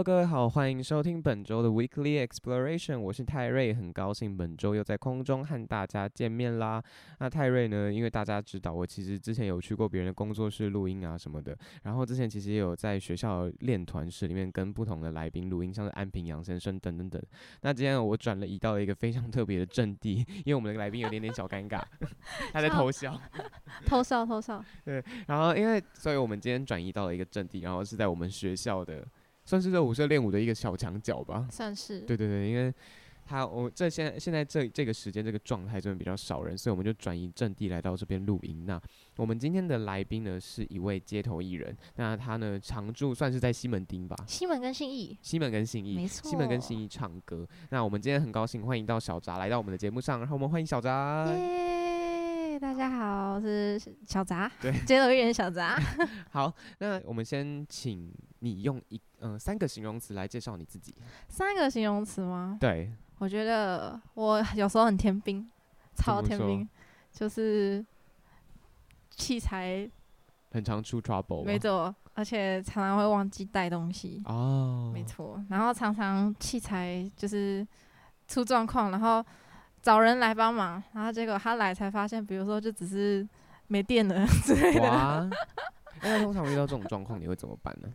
Hello，各位好，欢迎收听本周的 Weekly Exploration，我是泰瑞，很高兴本周又在空中和大家见面啦。那泰瑞呢，因为大家知道我其实之前有去过别人的工作室录音啊什么的，然后之前其实也有在学校练团室里面跟不同的来宾录音，像是安平杨先生等等等。那今天我转了移到了一个非常特别的阵地，因为我们的来宾有点点小尴尬，他在偷笑，偷笑偷笑。对，然后因为所以我们今天转移到了一个阵地，然后是在我们学校的。算是热舞社练舞的一个小墙角吧，算是。对对对，因为他我这现在现在这这个时间这个状态真的比较少人，所以我们就转移阵地来到这边录音。那我们今天的来宾呢是一位街头艺人，那他呢常驻算是在西门町吧，西门跟信义，西门跟信义，没错，西门跟信义唱歌。那我们今天很高兴欢迎到小杂来到我们的节目上，然后我们欢迎小杂。耶，大家好，我是小杂，对，街头艺人小杂。好，那我们先请你用一。嗯、呃，三个形容词来介绍你自己。三个形容词吗？对，我觉得我 有时候很天兵，超天兵，就是器材很常出 trouble，没错，而且常常会忘记带东西。哦，没错，然后常常器材就是出状况，然后找人来帮忙，然后结果他来才发现，比如说就只是没电了 之类的。那通常遇到这种状况，你会怎么办呢？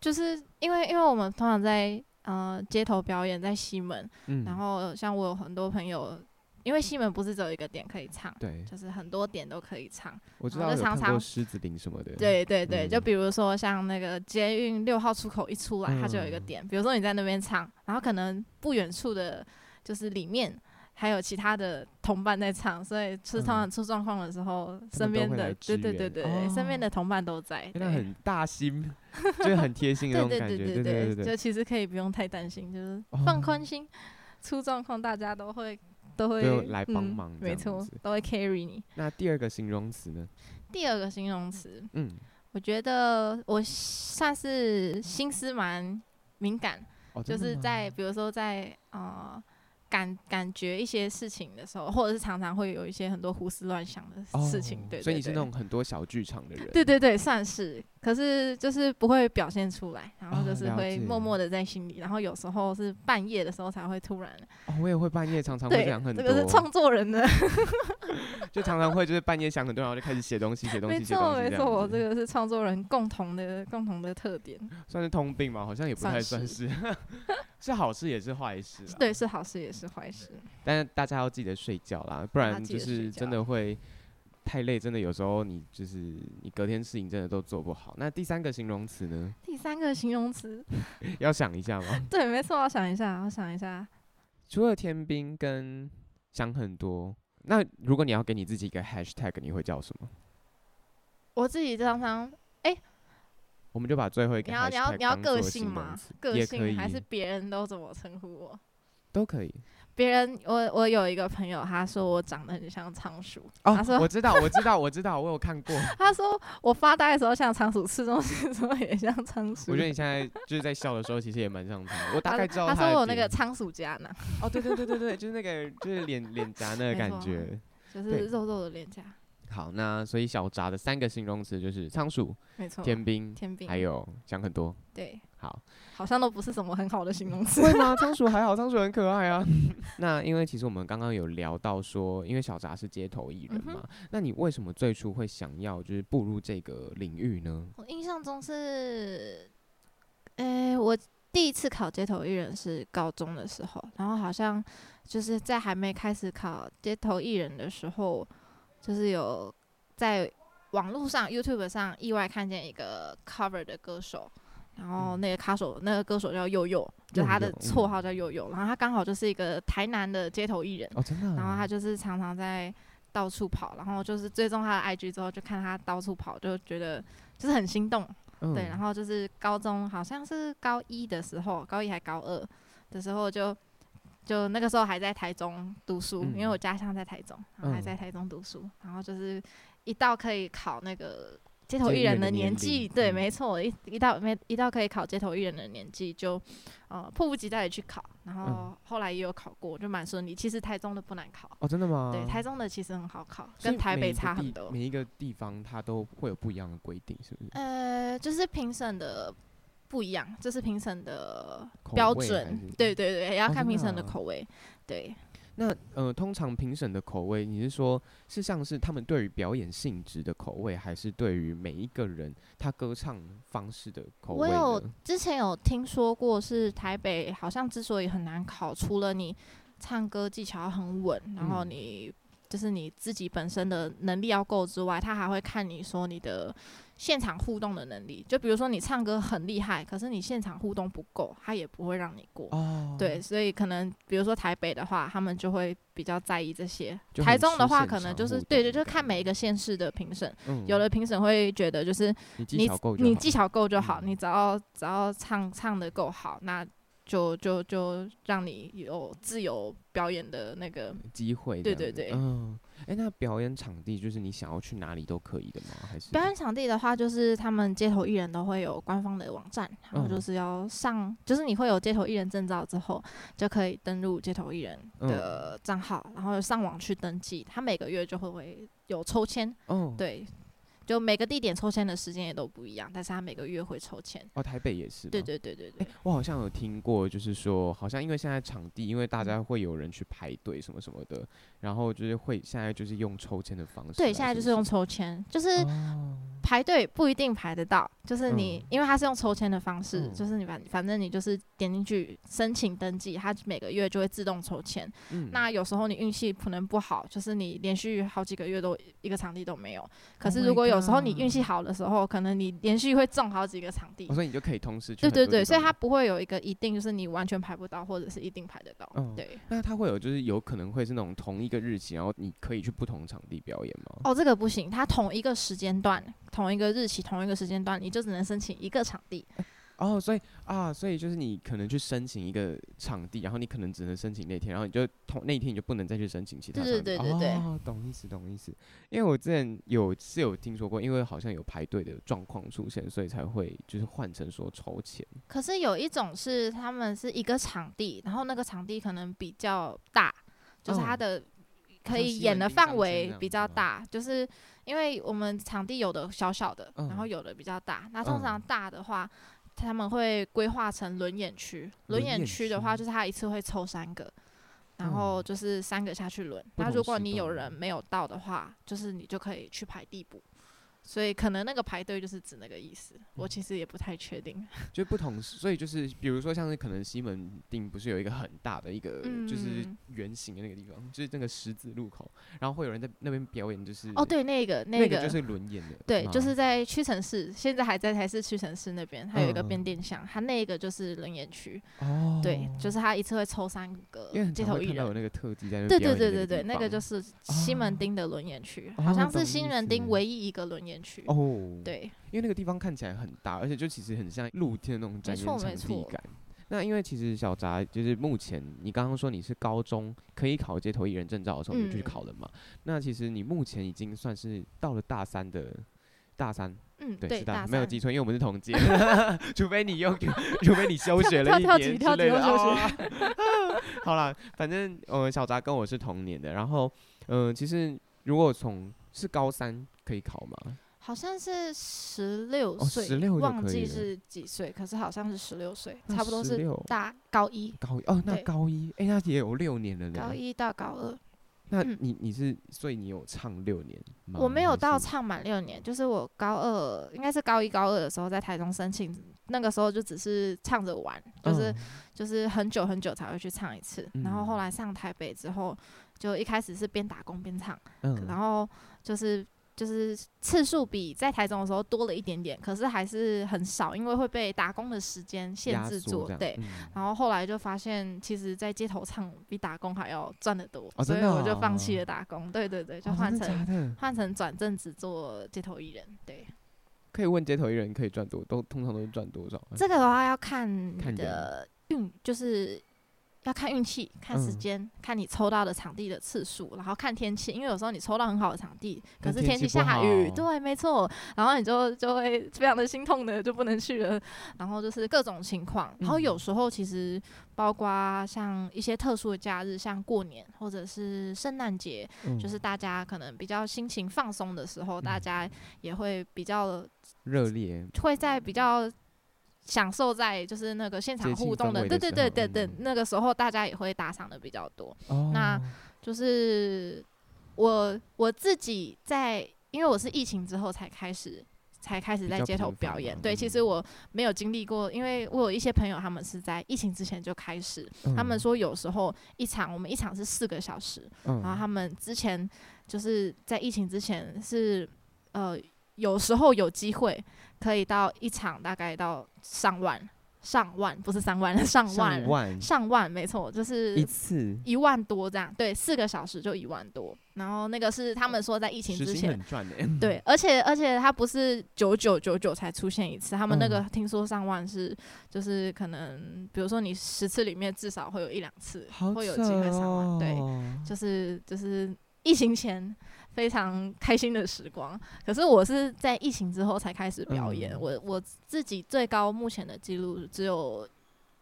就是因为，因为我们通常在呃街头表演，在西门，嗯、然后像我有很多朋友，因为西门不是只有一个点可以唱，对，就是很多点都可以唱。我知道有唱过狮子林什么的。对对对，嗯、就比如说像那个捷运六号出口一出来，它就有一个点，嗯、比如说你在那边唱，然后可能不远处的，就是里面。还有其他的同伴在唱，所以是通常出状况的时候，嗯、身边的对对对对，哦、身边的同伴都在，那很大心，就很贴心的那种感觉，对对对对对，就其实可以不用太担心，就是放宽心，哦、出状况大家都会都会都来帮忙，没错，都会 carry 你。那第二个形容词呢？第二个形容词，嗯，我觉得我算是心思蛮敏感，哦、就是在比如说在呃。感感觉一些事情的时候，或者是常常会有一些很多胡思乱想的事情，对，所以你是那种很多小剧场的人，对对对，算是，可是就是不会表现出来，然后就是会默默的在心里，然后有时候是半夜的时候才会突然，哦，我也会半夜常常会想很多，这个是创作人的，就常常会就是半夜想很多，然后就开始写东西，写东西，写东西，没错没错，我这个是创作人共同的共同的特点，算是通病吗？好像也不太算是。是好事也是坏事，对，是好事也是坏事。但是大家要记得睡觉啦，不然就是真的会太累，真的有时候你就是你隔天事情真的都做不好。那第三个形容词呢？第三个形容词 要想一下吗？对，没错，我想一下，我想一下。除了天兵跟想很多，那如果你要给你自己一个 hashtag，你会叫什么？我自己常常哎。欸我们就把最后一个。你要你要你要个性吗？个性还是别人都怎么称呼我？都可以。别人，我我有一个朋友，他说我长得很像仓鼠。哦，他说我知道，我知道，我知道，我有看过。他说我发呆的时候像仓鼠，吃东西的时候也像仓鼠。我觉得你现在就是在笑的时候，其实也蛮像他。我大概知道他。他说我那个仓鼠夹呢？哦，对对对对对，就是那个就是脸脸颊那 个感觉，就是肉肉的脸颊。好，那所以小杂的三个形容词就是仓鼠、没错，天兵、天兵，还有想很多。对，好，好像都不是什么很好的形容词。会吗？仓鼠还好，仓鼠很可爱啊。那因为其实我们刚刚有聊到说，因为小杂是街头艺人嘛，嗯、那你为什么最初会想要就是步入这个领域呢？我印象中是，诶、欸，我第一次考街头艺人是高中的时候，然后好像就是在还没开始考街头艺人的时候。就是有在网络上 YouTube 上意外看见一个 cover 的歌手，然后那个歌手那个歌手叫佑佑，就他的绰号叫佑佑，然后他刚好就是一个台南的街头艺人，哦，真的，然后他就是常常在到处跑，然后就是追踪他的 IG 之后，就看他到处跑，就觉得就是很心动，对，然后就是高中好像是高一的时候，高一还高二的时候就。就那个时候还在台中读书，嗯、因为我家乡在台中，然后还在台中读书，嗯、然后就是一到可以考那个街头艺人的年纪，对，没错，一一到没一到可以考街头艺人的年纪，就呃迫不及待的去考，然后后来也有考过，就蛮顺利。其实台中的不难考哦，真的吗？对，台中的其实很好考，跟台北差很多。每一个地方它都会有不一样的规定，是不是？呃，就是评审的。不一样，这是评审的标准，对对对，也要看评审的口味。哦啊、对，那呃，通常评审的口味，你是说是像是他们对于表演性质的口味，还是对于每一个人他歌唱方式的口味？我有之前有听说过，是台北好像之所以很难考，除了你唱歌技巧很稳，然后你、嗯、就是你自己本身的能力要够之外，他还会看你说你的。现场互动的能力，就比如说你唱歌很厉害，可是你现场互动不够，他也不会让你过。哦，对，所以可能比如说台北的话，他们就会比较在意这些。台中的话，可能就是对对，就看每一个县市的评审。嗯。有的评审会觉得就是你你技巧够就好，你只要只要唱唱的够好，那。就就就让你有自由表演的那个机会，对对对，嗯，哎、欸，那表演场地就是你想要去哪里都可以的吗？还是表演场地的话，就是他们街头艺人都会有官方的网站，然后就是要上，嗯、就是你会有街头艺人证照之后，就可以登录街头艺人的账号，嗯、然后上网去登记，他每个月就会会有抽签，嗯，对。就每个地点抽签的时间也都不一样，但是他每个月会抽签。哦，台北也是。对对对对对。欸，我好像有听过，就是说，好像因为现在场地，因为大家会有人去排队什么什么的，然后就是会现在就是用抽签的方式。对，现在就是用抽签，就是排队不一定排得到，就是你，嗯，因为他是用抽签的方式，嗯，就是你反反正你就是点进去申请登记，他每个月就会自动抽签。嗯。那有时候你运气可能不好，就是你连续好几个月都一个场地都没有，可是如果有。有时候你运气好的时候，可能你连续会中好几个场地，所以你就可以同时去。对对对，所以它不会有一个一定，就是你完全排不到，或者是一定排得到。嗯，对。那它会有，就是有可能会是那种同一个日期，然后你可以去不同场地表演吗？哦，这个不行，它同一个时间段、同一个日期、同一个时间段，你就只能申请一个场地。哦，所以啊，所以就是你可能去申请一个场地，然后你可能只能申请那天，然后你就同那一天你就不能再去申请其他场地。对对对对对。哦，懂意思，懂意思。因为我之前有是有听说过，因为好像有排队的状况出现，所以才会就是换成说抽钱。可是有一种是他们是一个场地，然后那个场地可能比较大，就是它的可以演的范围比较大，就是因为我们场地有的小小的，然后有的比较大。那通常大的话。他们会规划成轮眼区，轮眼区的话就是他一次会抽三个，然后就是三个下去轮。那如果你有人没有到的话，就是你就可以去排递补。所以可能那个排队就是指那个意思，我其实也不太确定。就不同，所以就是比如说像是可能西门町不是有一个很大的一个就是圆形的那个地方，嗯、就是那个十字路口，然后会有人在那边表演，就是哦对，那个那个就是轮演的，对，就是在屈臣氏，现在还在台是屈臣氏那边，还有一个变电箱，它那个就是轮演区哦，对，就是他一次会抽三个街头艺人，有那个特技在那，对对对对对，那个就是西门町的轮演区，好像是西门町唯一一个轮演。哦，对，因为那个地方看起来很大，而且就其实很像露天的那种展演场地感。那因为其实小杂就是目前你刚刚说你是高中可以考街头艺人证照的时候你就去考了嘛？嗯、那其实你目前已经算是到了大三的大三，嗯，对，对是大，大三没有记错，因为我们是同届，除非你又除非你休学了一年之类的。哦好了，反正呃小杂跟我是同年的，然后嗯、呃，其实如果从是高三。可以考吗？好像是十六岁，忘记是几岁，可是好像是十六岁，差不多是大高一。高一哦，那高一，哎，那也有六年了呢。高一到高二，那你你是，所以你有唱六年吗？我没有到唱满六年，就是我高二，应该是高一高二的时候在台中申请，那个时候就只是唱着玩，就是就是很久很久才会去唱一次，然后后来上台北之后，就一开始是边打工边唱，然后就是。就是次数比在台中的时候多了一点点，可是还是很少，因为会被打工的时间限制住。对、嗯，然后后来就发现，其实，在街头唱比打工还要赚得多、哦，所以我就放弃了打工。对对对，就换成换、哦、成转正职做街头艺人。对，可以问街头艺人可以赚多，都通常都是赚多少？这个的话要看你的运，就是。要看运气，看时间、嗯，看你抽到的场地的次数，然后看天气，因为有时候你抽到很好的场地，可是天气下雨，对，没错，然后你就就会非常的心痛的，就不能去了。然后就是各种情况，然后有时候其实包括像一些特殊的假日，像过年或者是圣诞节，就是大家可能比较心情放松的时候，大家也会比较热烈，会在比较。享受在就是那个现场互动的，的对对对对对，那个时候大家也会打赏的比较多。哦、那就是我我自己在，因为我是疫情之后才开始才开始在街头表演。对，其实我没有经历过，因为我有一些朋友他们是在疫情之前就开始，嗯、他们说有时候一场我们一场是四个小时，嗯、然后他们之前就是在疫情之前是呃。有时候有机会可以到一场，大概到上万、上万，不是三万，上万、上万、上万，没错，就是一次一万多这样。对，四个小时就一万多。然后那个是他们说在疫情之前，对，而且而且他不是九九九九才出现一次，他们那个 听说上万是就是可能，比如说你十次里面至少会有一两次会有机会上万，对，就是就是疫情前。非常开心的时光，可是我是在疫情之后才开始表演。嗯、我我自己最高目前的记录只有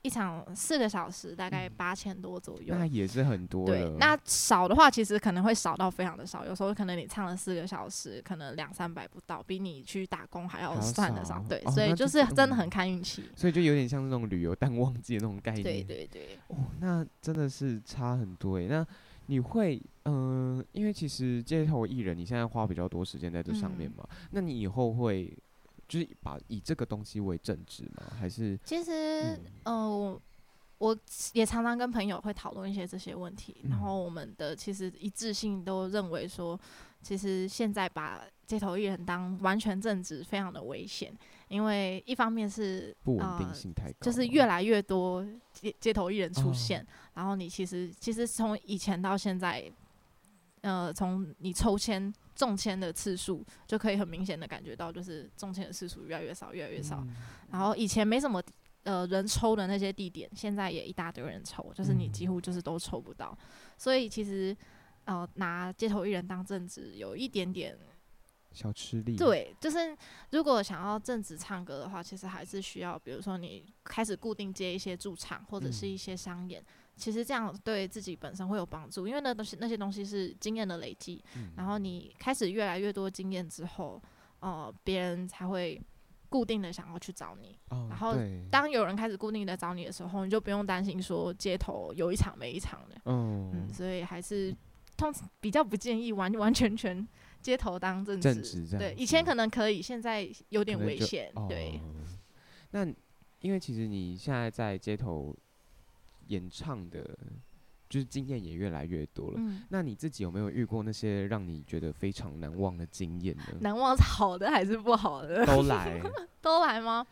一场四个小时，大概八千多左右。那也是很多。对，那少的话其实可能会少到非常的少。有时候可能你唱了四个小时，可能两三百不到，比你去打工还要算得上。对、哦，所以就是真的很看运气、嗯。所以就有点像那种旅游淡旺季的那种概念。对对对。哦，那真的是差很多诶。那你会？嗯，因为其实街头艺人，你现在花比较多时间在这上面嘛，嗯，那你以后会就是把以这个东西为正职吗？还是其实，嗯、呃，我我也常常跟朋友会讨论一些这些问题，嗯，然后我们的其实一致性都认为说，其实现在把街头艺人当完全正职非常的危险，因为一方面是不稳定性太高，就是越来越多街街头艺人出现，哦，然后你其实其实从以前到现在。呃，从你抽签中签的次数就可以很明显的感觉到，就是中签的次数越来越少，越来越少。嗯、然后以前没什么呃人抽的那些地点，现在也一大堆人抽，就是你几乎就是都抽不到。嗯、所以其实呃拿街头艺人当正职有一点点小吃力。对，就是如果想要正职唱歌的话，其实还是需要，比如说你开始固定接一些驻场或者是一些商演。嗯其实这样对自己本身会有帮助，因为那东西那些东西是经验的累积，嗯，然后你开始越来越多经验之后，呃，别人才会固定的想要去找你。哦，然后当有人开始固定的找你的时候，你就不用担心说街头有一场没一场的。哦，嗯，所以还是通比较不建议完完全全街头当正职。对，以前可能可以，现在有点危险。对，哦。那因为其实你现在在街头。演唱的，就是经验也越来越多了。嗯。那你自己有没有遇过那些让你觉得非常难忘的经验呢？难忘是好的还是不好的？都来，都来吗？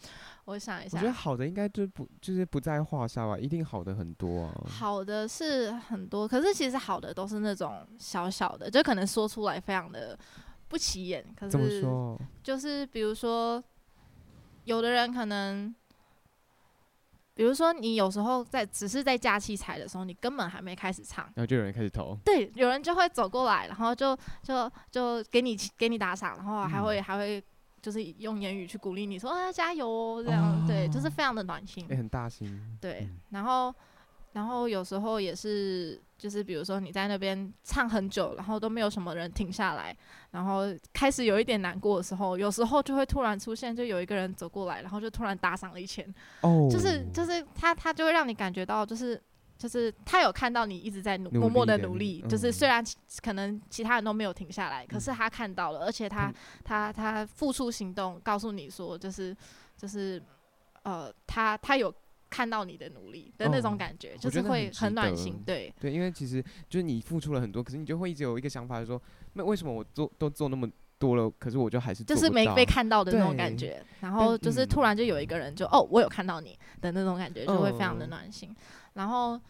我想一下。我觉得好的应该就不就是不在话下吧，一定好的很多啊。好的是很多，可是其实好的都是那种小小的，就可能说出来非常的不起眼。可是怎么说？就是比如说，有的人可能。比如说，你有时候在只是在架器材的时候，你根本还没开始唱，然后就有人开始投。对，有人就会走过来，然后就就就给你给你打赏，然后还会、嗯、还会就是用言语去鼓励你说啊加油哦这样、哦，对，就是非常的暖心，也很大心。对，嗯、然后。然后有时候也是，就是比如说你在那边唱很久，然后都没有什么人停下来，然后开始有一点难过的时候，有时候就会突然出现，就有一个人走过来，然后就突然打赏了一千。哦，就是就是他他就会让你感觉到，就是就是他有看到你一直在努默默的努力，就是虽然可能其他人都没有停下来，可是他看到了，而且他他他付出行动，告诉你说，就是就是呃，他他有。看到你的努力的那种感觉，哦、就是会很暖心。对对，因为其实就是你付出了很多，可是你就会一直有一个想法，就是说，那为什么我做都做那么多了，可是我就还是就是没被看到的那种感觉。然后就是突然就有一个人就、嗯、哦，我有看到你的那种感觉，就会非常的暖心。嗯、然后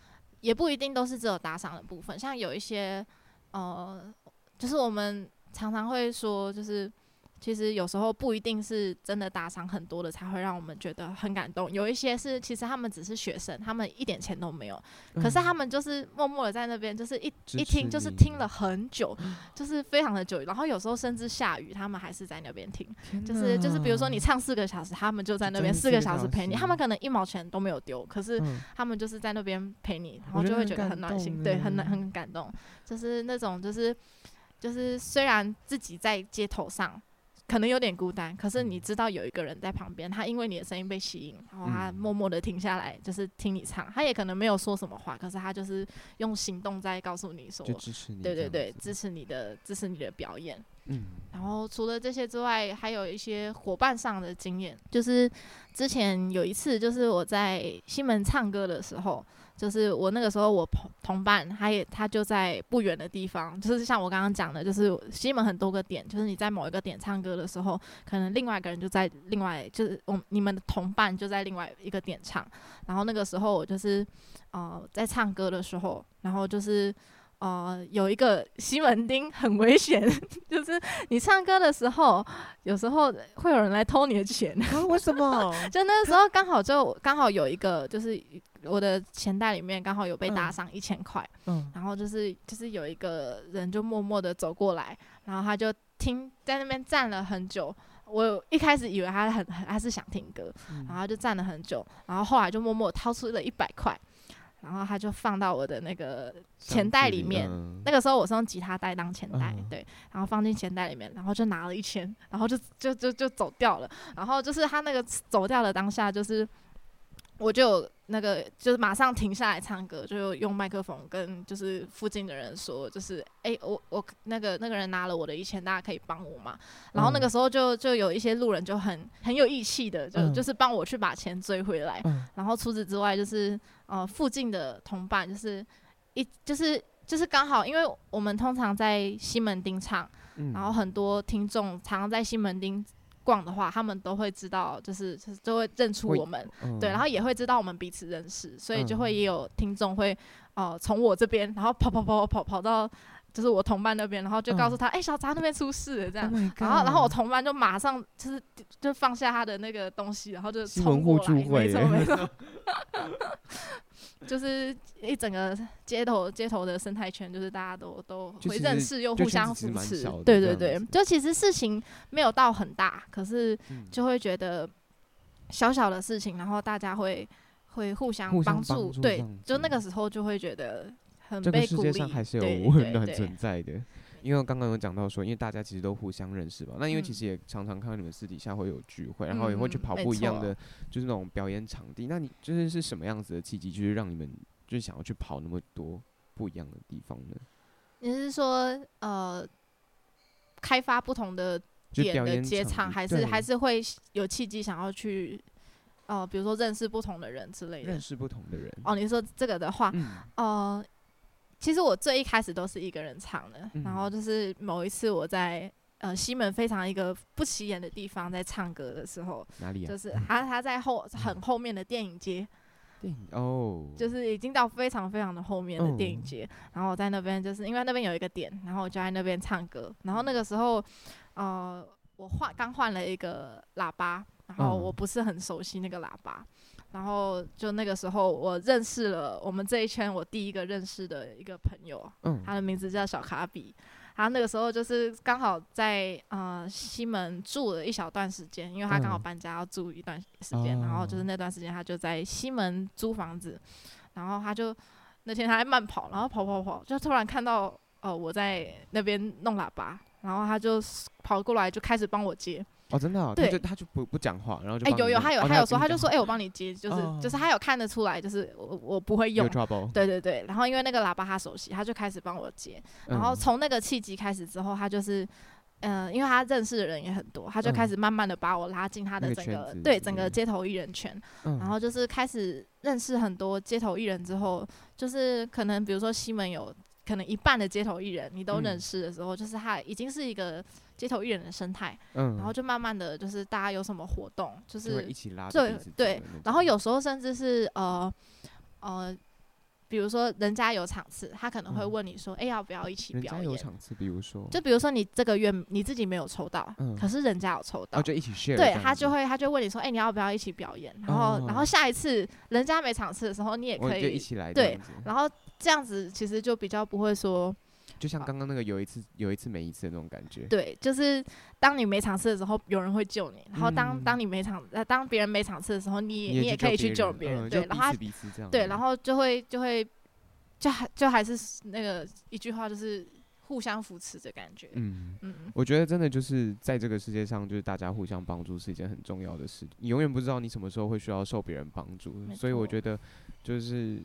也不一定都是只有打赏的部分，像有一些呃，就是我们常常会说，就是。其实有时候不一定是真的打赏很多的才会让我们觉得很感动，有一些是其实他们只是学生，他们一点钱都没有，可是他们就是默默的在那边，就是一一听就是听了很久，就是非常的久，然后有时候甚至下雨，他们还是在那边听，就是就是比如说你唱四个小时，他们就在那边四个小时陪你，他们可能一毛钱都没有丢，可是他们就是在那边陪你，然后就会觉得很暖心，对，很很感动，就是那种就是就是虽然自己在街头上。可能有点孤单，可是你知道有一个人在旁边，他因为你的声音被吸引，然后他默默的停下来，就是听你唱。他也可能没有说什么话，可是他就是用行动在告诉你说，支持你，对对对，支持你的，支持你的表演。嗯，然后除了这些之外，还有一些伙伴上的经验，就是之前有一次，就是我在西门唱歌的时候。就是我那个时候，我同同伴，他也他就在不远的地方，就是像我刚刚讲的，就是西门很多个点，就是你在某一个点唱歌的时候，可能另外一个人就在另外，就是我你们的同伴就在另外一个点唱，然后那个时候我就是呃在唱歌的时候，然后就是。呃，有一个西门町很危险，就是你唱歌的时候，有时候会有人来偷你的钱。啊，为什么？就那时候刚好就刚好有一个，就是我的钱袋里面刚好有被打赏一千块。嗯。然后就是就是有一个人就默默的走过来，然后他就听在那边站了很久。我一开始以为他很很他是想听歌，然后就站了很久，然后后来就默默掏出了一百块。然后他就放到我的那个钱袋里面，那个时候我是用吉他袋当钱袋，对，然后放进钱袋里面，然后就拿了一千，然后就就就就走掉了。然后就是他那个走掉的当下，就是。我就那个就是马上停下来唱歌，就用麦克风跟就是附近的人说，就是哎、欸，我我那个那个人拿了我的一千，大家可以帮我吗？然后那个时候就就有一些路人就很很有义气的，就就是帮我去把钱追回来。然后除此之外，就是呃附近的同伴，就是一就是就是刚好，因为我们通常在西门町唱，然后很多听众常常在西门町。逛的话，他们都会知道，就是就会认出我们，嗯、对，然后也会知道我们彼此认识，所以就会也有听众会，哦，从我这边，然后跑跑跑跑跑到，就是我同伴那边，然后就告诉他，哎、嗯欸，小杂那边出事了，这样，oh、然后然后我同伴就马上就是就放下他的那个东西，然后就冲过来，没错没错。就是一整个街头街头的生态圈，就是大家都都会认识又互相扶持，对对对，就其实事情没有到很大，可是就会觉得小小的事情，然后大家会会互相帮助，对，就那个时候就会觉得这个世界上还是有温暖存在的。因为刚刚有讲到说，因为大家其实都互相认识吧。那因为其实也常常看到你们私底下会有聚会，嗯、然后也会去跑不一样的，就是那种表演场地。嗯、那你就是是什么样子的契机，就是让你们就是想要去跑那么多不一样的地方呢？你是说呃，开发不同的点的接场，还是还是会有契机想要去呃，比如说认识不同的人之类的？认识不同的人哦。你说这个的话，嗯、呃。其实我最一开始都是一个人唱的，嗯、然后就是某一次我在呃西门非常一个不起眼的地方在唱歌的时候，哪里啊？就是他他在后 很后面的电影街，电影哦，就是已经到非常非常的后面的电影街，哦、然后我在那边就是因为那边有一个点，然后我就在那边唱歌，然后那个时候呃我换刚换了一个喇叭，然后我不是很熟悉那个喇叭。嗯然后就那个时候，我认识了我们这一圈我第一个认识的一个朋友，嗯，他的名字叫小卡比。他那个时候就是刚好在呃西门住了一小段时间，因为他刚好搬家要住一段时间，嗯、然后就是那段时间他就在西门租房子，然后他就那天他在慢跑，然后跑跑跑，就突然看到哦、呃、我在那边弄喇叭，然后他就跑过来就开始帮我接。哦，真的、哦，对，他就他就不不讲话，然后就哎、欸，有有，他有他有说，他就说，哎、欸，我帮你接，就是、哦、就是他有看得出来，就是我我不会用，对对对，然后因为那个喇叭他熟悉，他就开始帮我接，然后从那个契机开始之后，他就是，嗯、呃，因为他认识的人也很多，他就开始慢慢的把我拉进他的整个、嗯、对整个街头艺人圈，嗯、然后就是开始认识很多街头艺人之后，就是可能比如说西门有。可能一半的街头艺人你都认识的时候，嗯、就是他已经是一个街头艺人的生态，嗯，然后就慢慢的就是大家有什么活动，就是就一起拉对对，然后有时候甚至是呃呃。比如说，人家有场次，他可能会问你说：“哎、嗯欸，要不要一起表演？”有场次，比如说，就比如说你这个月你自己没有抽到，嗯、可是人家有抽到，哦、就一起 share。对，他就会他就问你说：“哎、欸，你要不要一起表演？”然后，哦、然后下一次人家没场次的时候，你也可以一起来。对，然后这样子其实就比较不会说。就像刚刚那个有一次有一次没一次的那种感觉。对，就是当你没场次的时候，有人会救你；然后当当你没场呃当别人没场次的时候，你你也可以去救别人。对，然后对，然后就会就会。就还就还是那个一句话，就是互相扶持的感觉。嗯嗯，我觉得真的就是在这个世界上，就是大家互相帮助是一件很重要的事。你永远不知道你什么时候会需要受别人帮助，所以我觉得就是。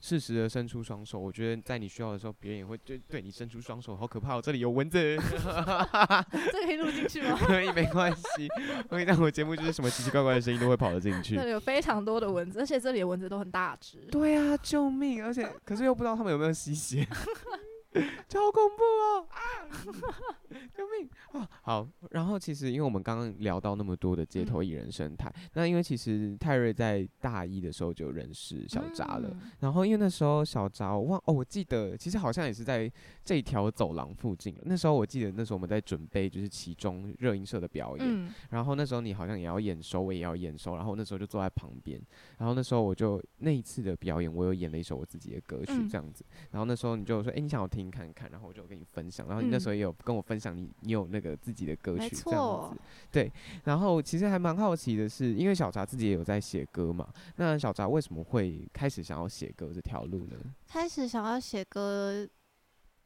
适时的伸出双手，我觉得在你需要的时候，别人也会对对你伸出双手。好可怕哦，这里有蚊子。这个可以录进去吗？可以，没关系。我跟你讲，我节目就是什么奇奇怪怪的声音都会跑得进去。这里有非常多的蚊子，而且这里的蚊子都很大只。对啊，救命！而且可是又不知道他们有没有吸血。超恐怖哦！啊，救命啊！好，然后其实因为我们刚刚聊到那么多的街头艺人生态，嗯、那因为其实泰瑞在大一的时候就认识小扎了，嗯、然后因为那时候小扎我忘哦，我记得其实好像也是在这条走廊附近。那时候我记得那时候我们在准备就是其中热音社的表演，嗯、然后那时候你好像也要验收，我也要验收，然后那时候就坐在旁边，然后那时候我就那一次的表演，我有演了一首我自己的歌曲这样子，嗯、然后那时候你就说，哎、欸，你想要听看看，然后我就跟你分享，然后你那时候也有跟我分享你，你有那个自己的歌曲这样子，对。然后其实还蛮好奇的是，因为小杂自己也有在写歌嘛，那小杂为什么会开始想要写歌这条路呢？开始想要写歌，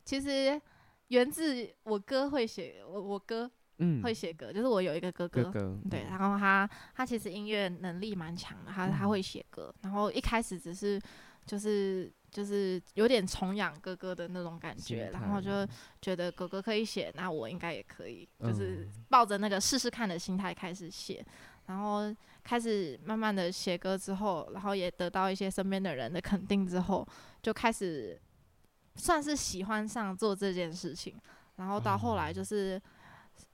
其实源自我哥会写，我我哥嗯会写歌，嗯、就是我有一个哥哥，哥哥对，然后他他其实音乐能力蛮强的，他他会写歌，嗯、然后一开始只是就是。就是有点崇仰哥哥的那种感觉，然后就觉得哥哥可以写，那我应该也可以，就是抱着那个试试看的心态开始写，然后开始慢慢的写歌之后，然后也得到一些身边的人的肯定之后，就开始算是喜欢上做这件事情，然后到后来就是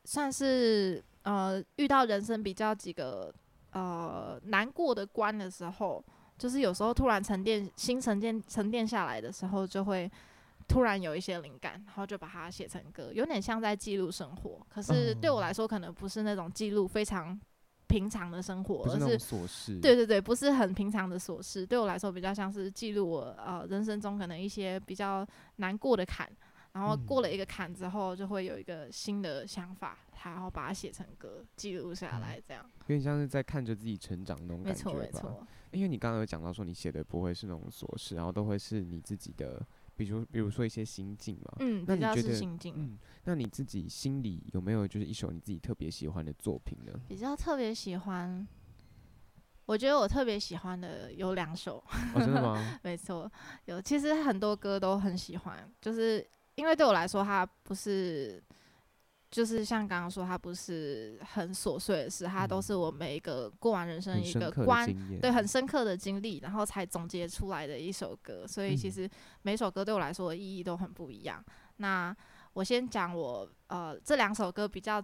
算是呃遇到人生比较几个呃难过的关的时候。就是有时候突然沉淀，心沉淀沉淀下来的时候，就会突然有一些灵感，然后就把它写成歌，有点像在记录生活。可是对我来说，可能不是那种记录非常平常的生活，而是琐事。对对对，不是很平常的琐事。对我来说，比较像是记录我呃人生中可能一些比较难过的坎，然后过了一个坎之后，就会有一个新的想法，然后把它写成歌，记录下来，这样。有点像是在看着自己成长那种感觉吧。没错没错。因为你刚刚有讲到说你写的不会是那种琐事，然后都会是你自己的，比如比如说一些心境嘛。嗯，那你觉得心境。嗯，那你自己心里有没有就是一首你自己特别喜欢的作品呢？比较特别喜欢，我觉得我特别喜欢的有两首。哦，真的吗？没错，有。其实很多歌都很喜欢，就是因为对我来说，它不是。就是像刚刚说，它不是很琐碎的事，它都是我每一个过完人生一个关，对，很深刻的经历，然后才总结出来的一首歌。所以其实每首歌对我来说的意义都很不一样。那我先讲我呃这两首歌比较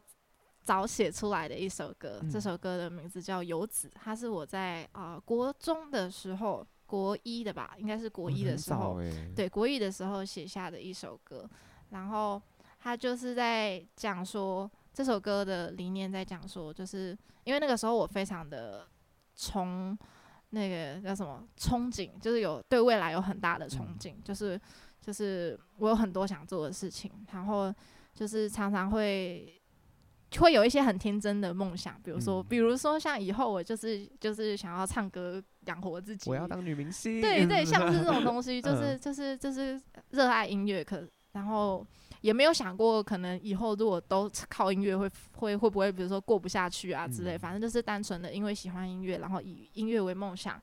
早写出来的一首歌，这首歌的名字叫《游子》，它是我在呃国中的时候，国一的吧，应该是国一的时候，对，国一的时候写下的一首歌，然后。他就是在讲说这首歌的理念，在讲说，就是因为那个时候我非常的从那个叫什么憧憬，就是有对未来有很大的憧憬，就是就是我有很多想做的事情，然后就是常常会会有一些很天真的梦想，比如说比如说像以后我就是就是想要唱歌养活自己，我要当女明星，对对，像是这种东西，就是就是就是热爱音乐，可然后。也没有想过，可能以后如果都靠音乐，会会会不会，比如说过不下去啊之类。反正就是单纯的因为喜欢音乐，然后以音乐为梦想，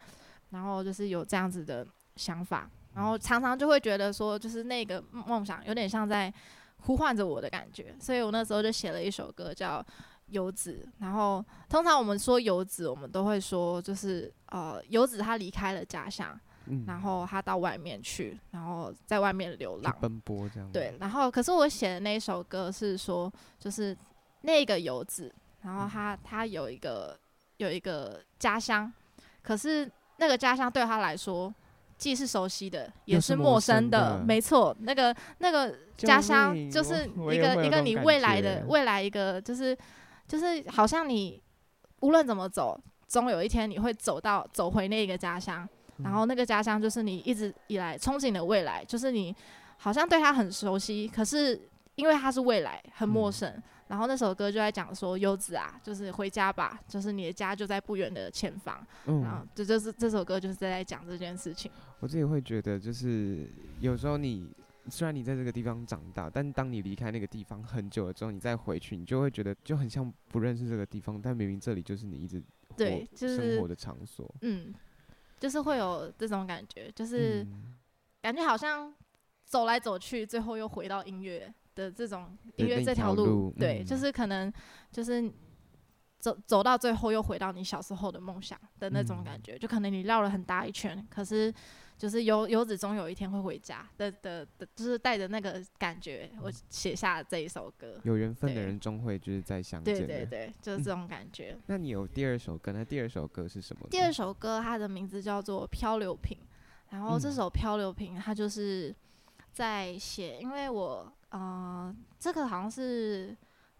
然后就是有这样子的想法，然后常常就会觉得说，就是那个梦想有点像在呼唤着我的感觉。所以我那时候就写了一首歌叫《游子》。然后通常我们说游子，我们都会说就是呃，游子他离开了家乡。嗯，然后他到外面去，然后在外面流浪奔波这样。对，然后可是我写的那一首歌是说，就是那个游子，然后他他有一个有一个家乡，可是那个家乡对他来说。既是熟悉的，也是陌生的。生的没错，那个那个家乡就是一个一个你未来的未来一个，就是就是好像你无论怎么走，总有一天你会走到走回那个家乡。嗯、然后那个家乡就是你一直以来憧憬的未来，就是你好像对他很熟悉，可是因为他是未来，很陌生。嗯然后那首歌就在讲说，游子啊，就是回家吧，就是你的家就在不远的前方。嗯，然后这就是这首歌就是在讲这件事情。我自己会觉得，就是有时候你虽然你在这个地方长大，但当你离开那个地方很久了之后，你再回去，你就会觉得就很像不认识这个地方，但明明这里就是你一直对就是生活的场所。嗯，就是会有这种感觉，就是感觉好像走来走去，最后又回到音乐。的这种音乐这条路，路对，嗯、就是可能就是走走到最后又回到你小时候的梦想的那种感觉，嗯、就可能你绕了很大一圈，可是就是游游子终有一天会回家的的的，就是带着那个感觉，我写下了这一首歌。有缘分的人终会就是在相见。对对对，就是这种感觉。嗯、那你有第二首歌？那第二首歌是什么？第二首歌它的名字叫做《漂流瓶》，然后这首《漂流瓶》它就是在写，因为我。嗯、呃，这个好像是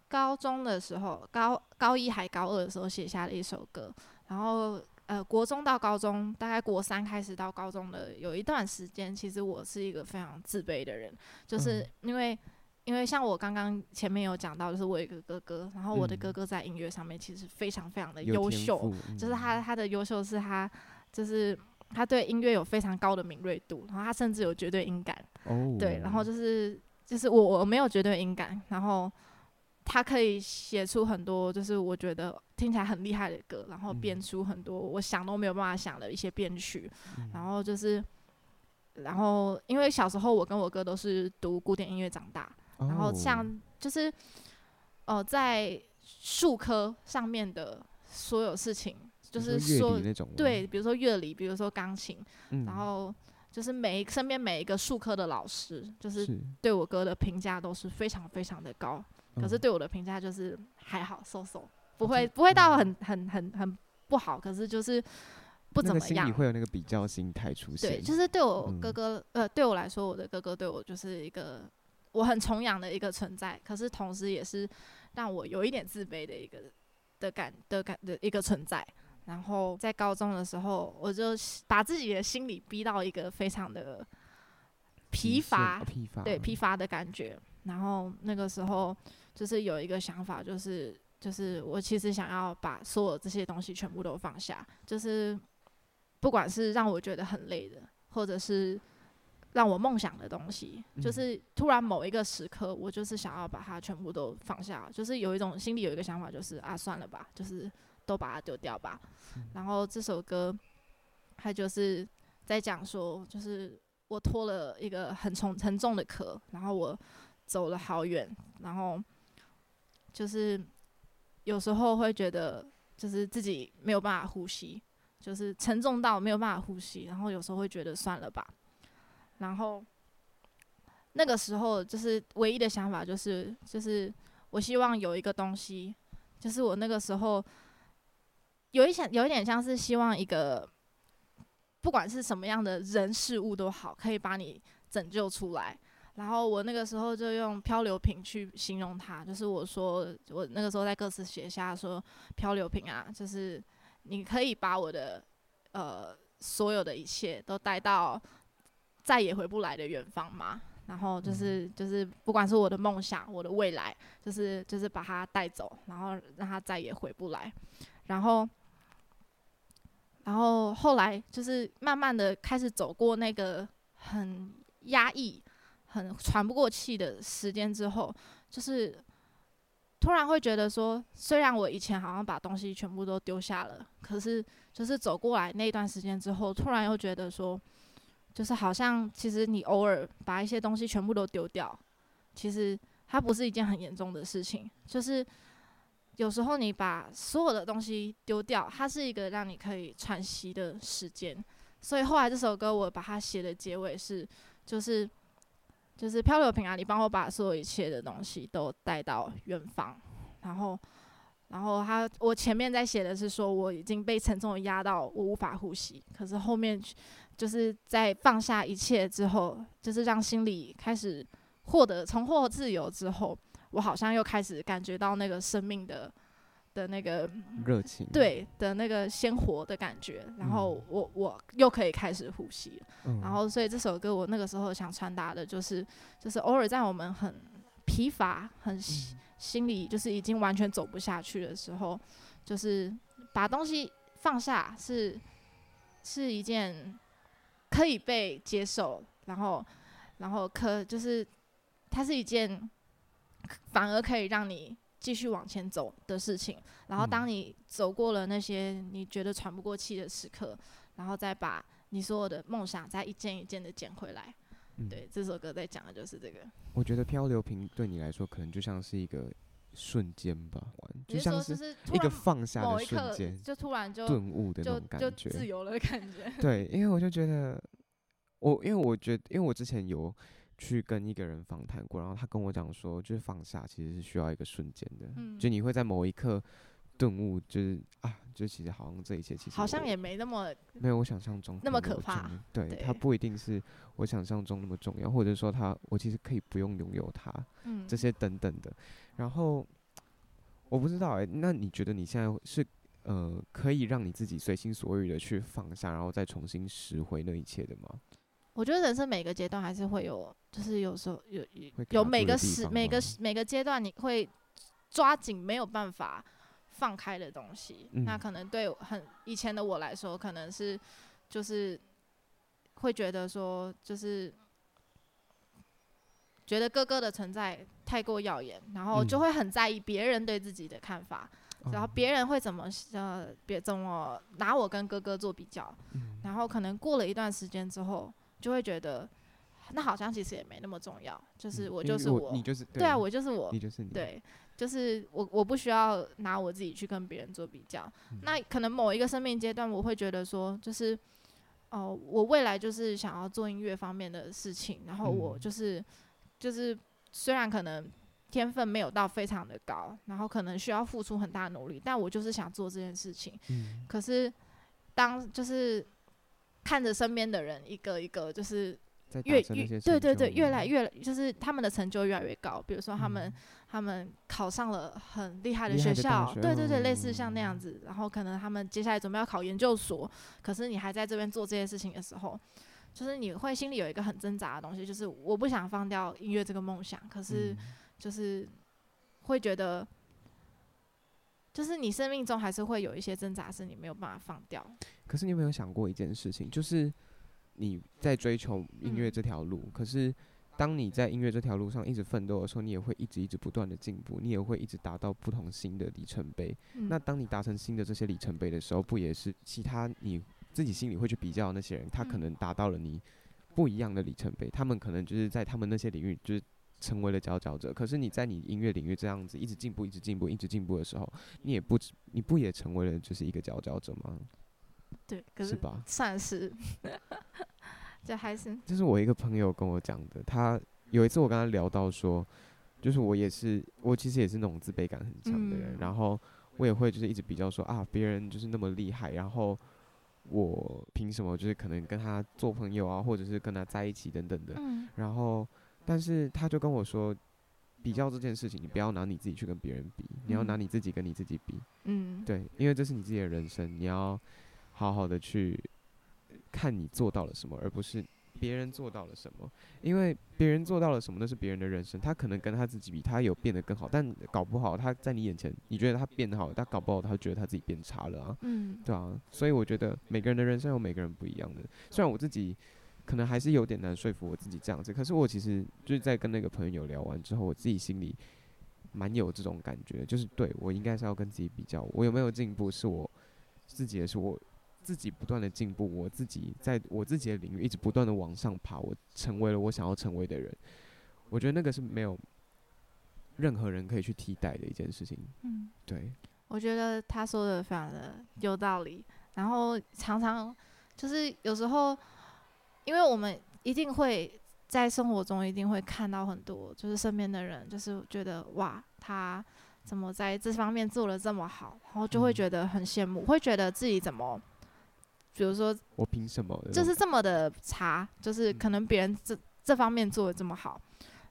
高中的时候，高高一还高二的时候写下的一首歌。然后，呃，国中到高中，大概国三开始到高中的有一段时间，其实我是一个非常自卑的人，就是因为，嗯、因为像我刚刚前面有讲到，就是我有一个哥哥，然后我的哥哥在音乐上面其实非常非常的优秀，嗯、就是他他的优秀是他就是他对音乐有非常高的敏锐度，然后他甚至有绝对音感，哦、对，然后就是。就是我我没有绝对音感，然后他可以写出很多就是我觉得听起来很厉害的歌，然后编出很多我想都没有办法想的一些编曲，嗯、然后就是，然后因为小时候我跟我哥都是读古典音乐长大，哦、然后像就是，呃，在数科上面的所有事情，就是说对，比如说乐理，比如说钢琴，嗯、然后。就是每一身边每一个术科的老师，就是对我哥的评价都是非常非常的高，是可是对我的评价就是还好，so so，不会不会到很很很很不好，可是就是不怎么样。心里会有那个比较心态出现。对，就是对我哥哥，嗯、呃，对我来说，我的哥哥对我就是一个我很崇仰的一个存在，可是同时也是让我有一点自卑的一个的感的感的一个存在。然后在高中的时候，我就把自己的心理逼到一个非常的疲乏，疲乏对疲乏的感觉。然后那个时候就是有一个想法，就是就是我其实想要把所有这些东西全部都放下，就是不管是让我觉得很累的，或者是让我梦想的东西，就是突然某一个时刻，我就是想要把它全部都放下，就是有一种心里有一个想法，就是啊，算了吧，就是。都把它丢掉吧。然后这首歌，它就是在讲说，就是我拖了一个很重很重的壳，然后我走了好远，然后就是有时候会觉得，就是自己没有办法呼吸，就是沉重到没有办法呼吸，然后有时候会觉得算了吧。然后那个时候，就是唯一的想法就是，就是我希望有一个东西，就是我那个时候。有一想，有一点像是希望一个，不管是什么样的人事物都好，可以把你拯救出来。然后我那个时候就用漂流瓶去形容它，就是我说我那个时候在歌词写下说，漂流瓶啊，就是你可以把我的呃所有的一切都带到再也回不来的远方吗？然后就是就是不管是我的梦想，我的未来，就是就是把它带走，然后让它再也回不来，然后。然后后来就是慢慢的开始走过那个很压抑、很喘不过气的时间之后，就是突然会觉得说，虽然我以前好像把东西全部都丢下了，可是就是走过来那段时间之后，突然又觉得说，就是好像其实你偶尔把一些东西全部都丢掉，其实它不是一件很严重的事情，就是。有时候你把所有的东西丢掉，它是一个让你可以喘息的时间。所以后来这首歌我把它写的结尾是，就是就是漂流瓶啊，你帮我把所有一切的东西都带到远方，然后。然后他，我前面在写的是说我已经被沉重的压到我无法呼吸，可是后面就是在放下一切之后，就是让心里开始获得重获自由之后，我好像又开始感觉到那个生命的的那个热情，对的那个鲜活的感觉，然后我我又可以开始呼吸，嗯，然后所以这首歌我那个时候想传达的就是，就是偶尔在我们很疲乏很。嗯心里就是已经完全走不下去的时候，就是把东西放下是是一件可以被接受，然后然后可就是它是一件反而可以让你继续往前走的事情。然后当你走过了那些你觉得喘不过气的时刻，然后再把你所有的梦想再一件一件的捡回来。嗯、对，这首歌在讲的就是这个。我觉得漂流瓶对你来说，可能就像是一个瞬间吧，就像是一个放下的瞬间，就突然就顿悟的那种感觉，就自由了的感觉。对，因为我就觉得，我因为我觉得，因为我之前有去跟一个人访谈过，然后他跟我讲说，就是放下其实是需要一个瞬间的，嗯，就你会在某一刻。顿悟就是啊，就其实好像这一切其实好像也没那么没有我想象中那么可怕。对，对它不一定是我想象中那么重要，或者说它我其实可以不用拥有它，嗯，这些等等的。然后我不知道哎、欸，那你觉得你现在是呃可以让你自己随心所欲的去放下，然后再重新拾回那一切的吗？我觉得人生每个阶段还是会有，就是有时候有有每个时每个每个阶段你会抓紧没有办法。放开的东西，嗯，那可能对很以前的我来说，可能是就是会觉得说，就是觉得哥哥的存在太过耀眼，然后就会很在意别人对自己的看法，嗯，然后别人会怎么呃别怎么拿我跟哥哥做比较，嗯，然后可能过了一段时间之后，就会觉得那好像其实也没那么重要，就是我就是我，我你就是对，对啊，我就是我，你就是你，对。就是我，我不需要拿我自己去跟别人做比较。那可能某一个生命阶段，我会觉得说，就是哦、呃，我未来就是想要做音乐方面的事情。然后我就是，就是虽然可能天分没有到非常的高，然后可能需要付出很大努力，但我就是想做这件事情。可是当就是看着身边的人一个一个就是。越越对对对，越来越就是他们的成就越来越高。比如说他们、嗯、他们考上了很厉害的学校，学对对对、嗯，类似像那样子。然后可能他们接下来准备要考研究所，可是你还在这边做这些事情的时候，就是你会心里有一个很挣扎的东西，就是我不想放掉音乐这个梦想，可是就是会觉得，就是你生命中还是会有一些挣扎是你没有办法放掉。可是你有没有想过一件事情，就是？你在追求音乐这条路，嗯，可是当你在音乐这条路上一直奋斗的时候，你也会一直一直不断的进步，你也会一直达到不同新的里程碑。嗯。那当你达成新的这些里程碑的时候，不也是其他你自己心里会去比较那些人，他可能达到了你不一样的里程碑，他们可能就是在他们那些领域就是成为了佼佼者。可是你在你音乐领域这样子一直进步、一直进步、一直进步的时候，你也不你不也成为了就是一个佼佼者吗？对，可是？算是，这还是。这是我一个朋友跟我讲的。他有一次我跟他聊到说，就是我也是，我其实也是那种自卑感很强的人，嗯。然后我也会就是一直比较说啊，别人就是那么厉害，然后我凭什么就是可能跟他做朋友啊，或者是跟他在一起等等的。嗯。然后，但是他就跟我说，比较这件事情，你不要拿你自己去跟别人比，你要拿你自己跟你自己比。嗯。对，因为这是你自己的人生，你要。好好的去看你做到了什么，而不是别人做到了什么。因为别人做到了什么，那是别人的人生，他可能跟他自己比，他有变得更好，但搞不好他在你眼前，你觉得他变得好，但搞不好他觉得他自己变差了啊。嗯，对啊。所以我觉得每个人的人生有每个人不一样的。虽然我自己可能还是有点难说服我自己这样子，可是我其实就是在跟那个朋友聊完之后，我自己心里蛮有这种感觉，就是对我应该是要跟自己比较，我有没有进步，是我自己的，是我。自己不断的进步，我自己在我自己的领域一直不断的往上爬，我成为了我想要成为的人。我觉得那个是没有任何人可以去替代的一件事情。嗯，对。我觉得他说的非常的有道理，然后常常。就是有时候，因为我们一定会在生活中一定会看到很多，就是身边的人，就是觉得哇，他怎么在这方面做的这么好，然后就会觉得很羡慕，嗯、会觉得自己怎么，比如说我凭什么就是这么的差，就是可能别人这这方面做的这么好，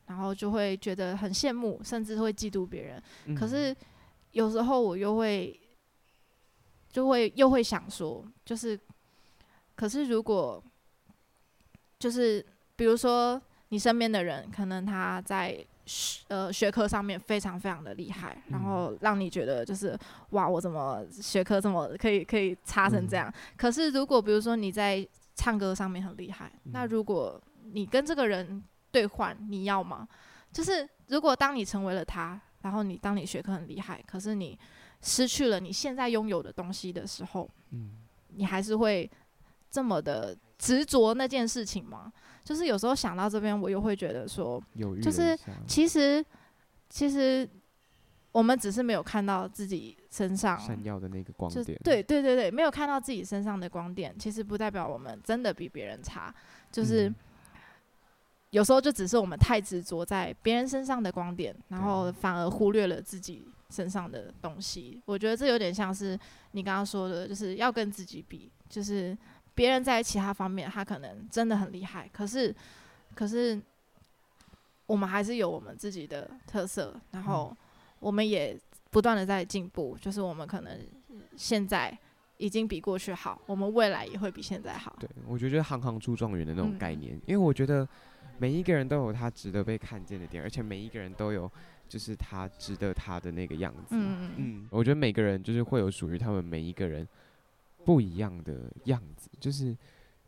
然后就会觉得很羡慕，甚至会嫉妒别人。嗯、可是有时候我又会。就会又会想说，就是，可是如果，就是比如说你身边的人，可能他在学呃学科上面非常非常的厉害，嗯、然后让你觉得就是哇，我怎么学科这么可以可以差成这样？嗯、可是如果比如说你在唱歌上面很厉害，嗯、那如果你跟这个人兑换，你要吗？就是如果当你成为了他，然后你当你学科很厉害，可是你。失去了你现在拥有的东西的时候，嗯，你还是会这么的执着那件事情吗？就是有时候想到这边，我又会觉得说，就是其实其实我们只是没有看到自己身上闪耀的那个光点，对对对对，没有看到自己身上的光点，其实不代表我们真的比别人差，就是。嗯有时候就只是我们太执着在别人身上的光点，然后反而忽略了自己身上的东西。我觉得这有点像是你刚刚说的，就是要跟自己比，就是别人在其他方面他可能真的很厉害，可是可是我们还是有我们自己的特色，然后我们也不断的在进步，就是我们可能现在已经比过去好，我们未来也会比现在好。对，我觉得就是行行出状元的那种概念，嗯、因为我觉得。每一个人都有他值得被看见的点，而且每一个人都有就是他值得他的那个样子。嗯嗯，我觉得每个人就是会有属于他们每一个人不一样的样子。就是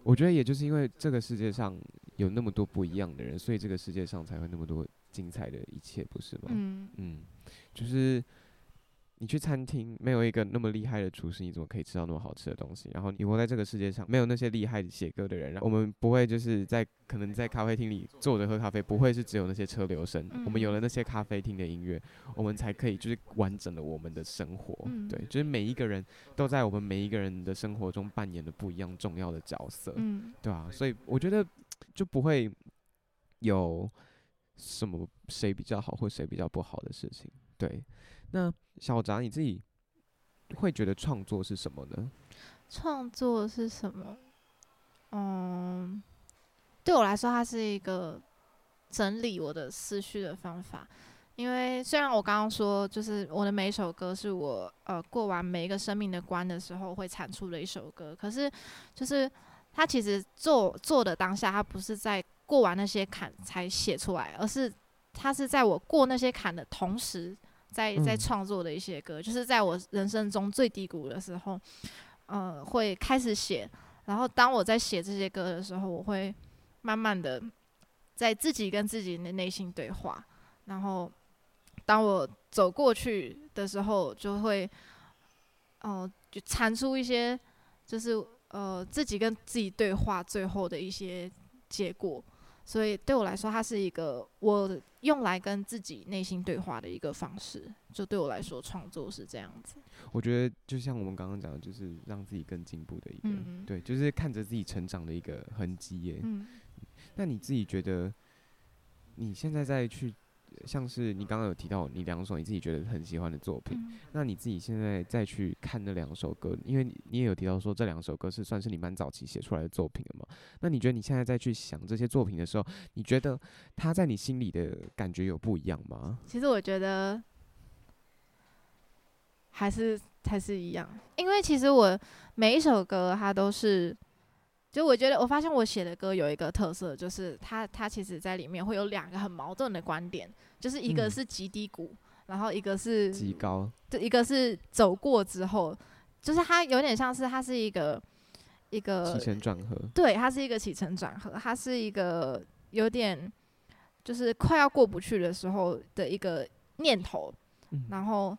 我觉得也就是因为这个世界上有那么多不一样的人，所以这个世界上才会那么多精彩的一切，不是吗？嗯嗯，就是。你去餐厅，没有一个那么厉害的厨师，你怎么可以吃到那么好吃的东西？然后你活在这个世界上，没有那些厉害的写歌的人，然后我们不会就是在可能在咖啡厅里坐着喝咖啡，不会是只有那些车流声。嗯、我们有了那些咖啡厅的音乐，我们才可以就是完整的我们的生活。嗯、对，就是每一个人都在我们每一个人的生活中扮演了不一样重要的角色。嗯，对啊，所以我觉得就不会有什么谁比较好或谁比较不好的事情。对。那小杂你自己会觉得创作是什么呢？创作是什么？嗯，对我来说，它是一个整理我的思绪的方法。因为虽然我刚刚说，就是我的每一首歌是我呃过完每一个生命的关的时候会产出的一首歌，可是就是它其实做做的当下，它不是在过完那些坎才写出来，而是它是在我过那些坎的同时。在在创作的一些歌，嗯、就是在我人生中最低谷的时候，呃，会开始写。然后当我在写这些歌的时候，我会慢慢的在自己跟自己的内心对话。然后当我走过去的时候，就会，哦、呃，就产出一些，就是呃自己跟自己对话最后的一些结果。所以对我来说，它是一个我用来跟自己内心对话的一个方式。就对我来说，创作是这样子。我觉得就像我们刚刚讲的，就是让自己更进步的一个，对，就是看着自己成长的一个痕迹耶。嗯。那你自己觉得，你现在在去？像是你刚刚有提到你两首你自己觉得很喜欢的作品，嗯、那你自己现在再去看那两首歌，因为你也有提到说这两首歌是算是你蛮早期写出来的作品了嘛？那你觉得你现在再去想这些作品的时候，你觉得它在你心里的感觉有不一样吗？其实我觉得还是还是一样，因为其实我每一首歌它都是。就我觉得，我发现我写的歌有一个特色，就是它它其实在里面会有两个很矛盾的观点，就是一个是极低谷，嗯、然后一个是极高，就一个是走过之后，就是它有点像是它是一个一个起承转合，对，它是一个起承转合，它是一个有点就是快要过不去的时候的一个念头，嗯、然后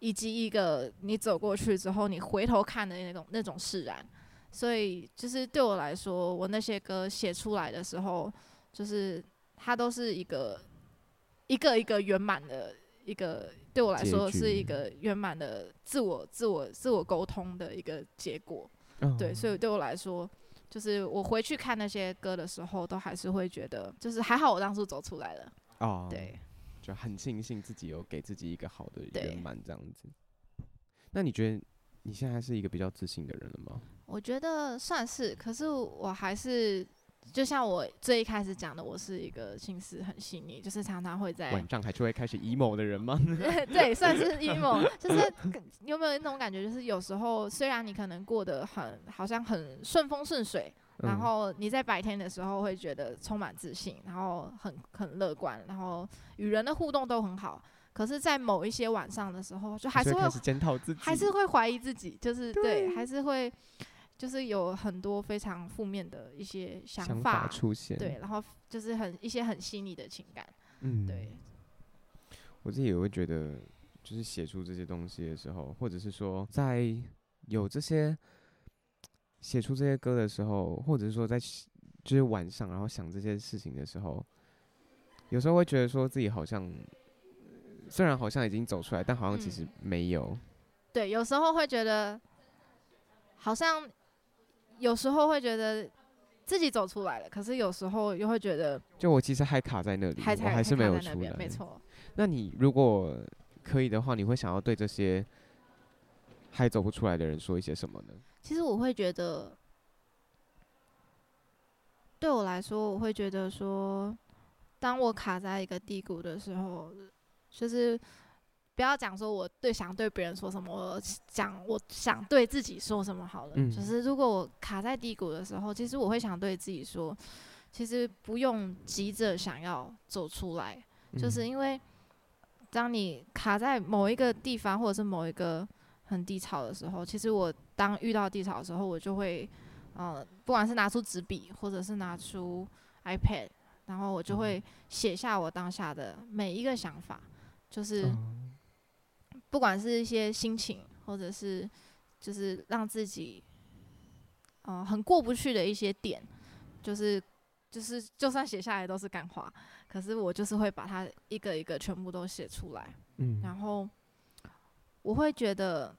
以及一个你走过去之后你回头看的那种那种释然。所以，就是对我来说，我那些歌写出来的时候，就是它都是一个一个一个圆满的一个，对我来说是一个圆满的自我、自我、自我沟通的一个结果。嗯、对，所以对我来说，就是我回去看那些歌的时候，都还是会觉得，就是还好我当初走出来了。哦，对，就很庆幸自己有给自己一个好的圆满这样子。那你觉得你现在是一个比较自信的人了吗？我觉得算是，可是我还是。就像我最一开始讲的，我是一个心思很细腻，就是常常会在晚上还是会开始 emo 的人吗？对，算是 emo，就是 有没有那种感觉？就是有时候虽然你可能过得很好像很顺风顺水，嗯、然后你在白天的时候会觉得充满自信，然后很很乐观，然后与人的互动都很好，可是，在某一些晚上的时候，就还是会检讨自己，还是会怀疑自己，就是对，对，还是会。就是有很多非常负面的一些想法，出现，对，然后就是很一些很细腻的情感，嗯，对。我自己也会觉得，就是写出这些东西的时候，或者是说在有这些写出这些歌的时候，或者是说在就是晚上然后想这些事情的时候，有时候会觉得说自己好像虽然好像已经走出来，但好像其实没有。嗯，对，有时候会觉得好像。有时候会觉得自己走出来了，可是有时候又会觉得，就我其实还卡在那里，还我还是没有出来。没错。那你如果可以的话，你会想要对这些还走不出来的人说一些什么呢？其实我会觉得，对我来说，我会觉得说，当我卡在一个低谷的时候，就是。不要讲说我对想对别人说什么，我讲我想对自己说什么好了。嗯、就是如果我卡在低谷的时候，其实我会想对自己说，其实不用急着想要走出来，嗯、就是因为当你卡在某一个地方或者是某一个很低潮的时候，其实我当遇到低潮的时候，我就会，呃，不管是拿出纸笔或者是拿出 iPad，然后我就会写下我当下的每一个想法，就是。嗯不管是一些心情，或者是就是让自己，呃，很过不去的一些点，就是就是就算写下来都是干话，可是我就是会把它一个一个全部都写出来，嗯，然后我会觉得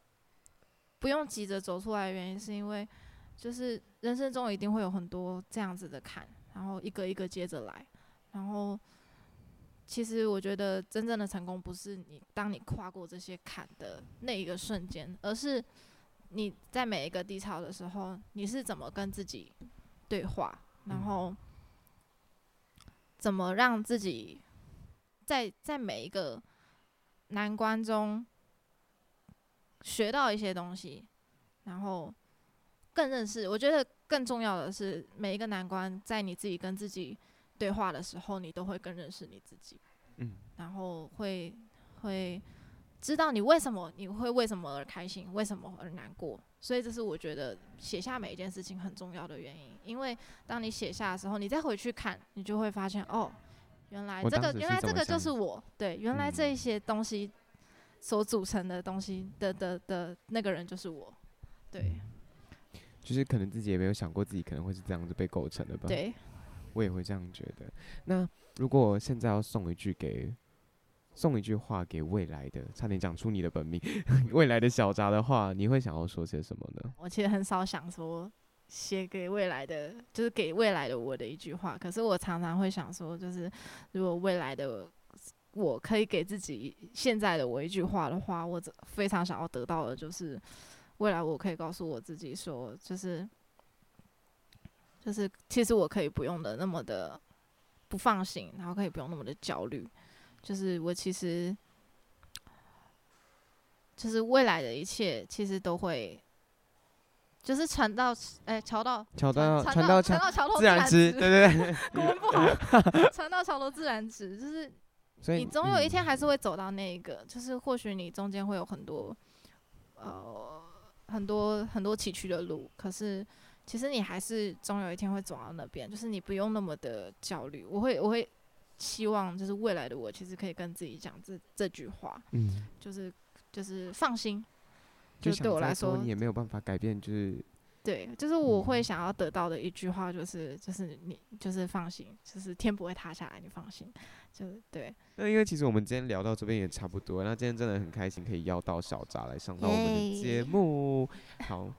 不用急着走出来的原因是因为，就是人生中一定会有很多这样子的坎，然后一个一个接着来，然后。其实我觉得真正的成功不是你当你跨过这些坎的那一个瞬间，而是你在每一个低潮的时候，你是怎么跟自己对话，然后怎么让自己在在每一个难关中学到一些东西，然后更认识。我觉得更重要的是，每一个难关在你自己跟自己。对话的时候，你都会更认识你自己，嗯，然后会会知道你为什么你会为什么而开心，为什么而难过，所以这是我觉得写下每一件事情很重要的原因。因为当你写下的时候，你再回去看，你就会发现哦，原来这个原来这个就是我，对，原来这一些东西所组成的东西的的的，的那个人就是我，对，就是可能自己也没有想过自己可能会是这样子被构成的吧，对。我也会这样觉得。那如果现在要送一句给，送一句话给未来的，差点讲出你的本名，未来的小札的话，你会想要说些什么呢？我其实很少想说写给未来的，就是给未来的我的一句话。可是我常常会想说，就是如果未来的我可以给自己现在的我一句话的话，我非常想要得到的就是未来我可以告诉我自己说，就是。就是其实我可以不用的那么的不放心，然后可以不用那么的焦虑。就是我其实，就是未来的一切其实都会，就是船到哎桥到桥到船到船到桥头自然直，对对对，国 文不好，船到桥头自然直，就是 你总有一天还是会走到那一个，嗯、就是或许你中间会有很多呃很多很多崎岖的路，可是。其实你还是总有一天会走到那边，就是你不用那么的焦虑。我会，我会希望，就是未来的我，其实可以跟自己讲这这句话，嗯，就是就是放心。就对我来说，你也没有办法改变，就是对，就是我会想要得到的一句话，就是就是你就是放心，就是天不会塌下来，你放心，就对。那因为其实我们今天聊到这边也差不多，那今天真的很开心可以邀到小扎来上到我们的节目，好。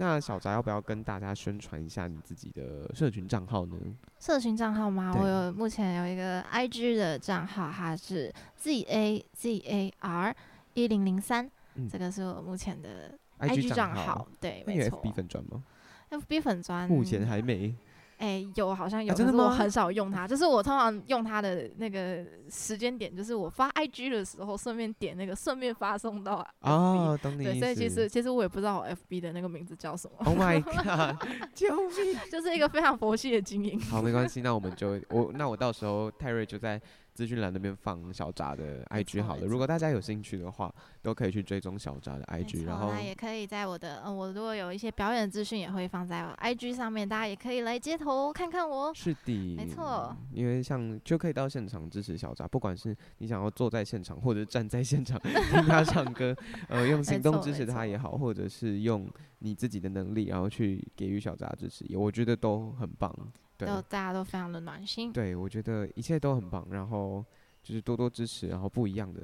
那小翟要不要跟大家宣传一下你自己的社群账号呢？社群账号吗？我有目前有一个 IG 的账号，它是 Z A Z A R 一零零三，这个是我目前的 IG 账号。对，没错。有 FB 粉砖吗？FB 粉砖目前还没。哎、欸，有好像有，啊、但是我很少用它。就是我通常用它的那个时间点，就是我发 IG 的时候，顺便点那个，顺便发送到 FB。哦，懂你。对，所以其实其实我也不知道我 FB 的那个名字叫什么。Oh my god！救命！就是一个非常佛系的经营。好，没关系，那我们就我那我到时候泰瑞就在。资讯栏那边放小扎的 IG 好了，如果大家有兴趣的话，都可以去追踪小扎的 IG，然后也可以在我的，嗯，我如果有一些表演资讯也会放在我 IG 上面，大家也可以来街头看看我。是的，没错，因为像就可以到现场支持小扎，不管是你想要坐在现场，或者站在现场 听他唱歌，呃，用行动支持他也好，或者是用你自己的能力，然后去给予小扎支持，我觉得都很棒。对，都大家都非常的暖心。对，我觉得一切都很棒，然后就是多多支持，然后不一样的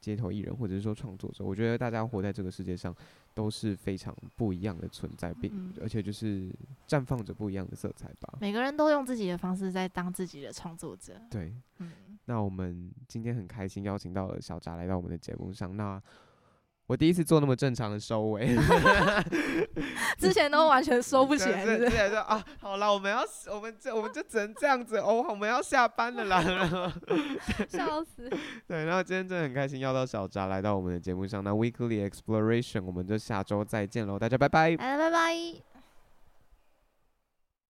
街头艺人或者是说创作者，我觉得大家活在这个世界上都是非常不一样的存在，并、嗯、而且就是绽放着不一样的色彩吧。每个人都用自己的方式在当自己的创作者。对，嗯，那我们今天很开心邀请到了小扎来到我们的节目上，那。我第一次做那么正常的收尾，之前都完全收不起来。之前说啊，好了，我们要，我们这，我们就只能这样子哦，我们要下班了啦。笑死。对，然后今天真的很开心邀到小扎来到我们的节目上，那 Weekly Exploration，我们就下周再见喽，大家拜拜。拜拜拜。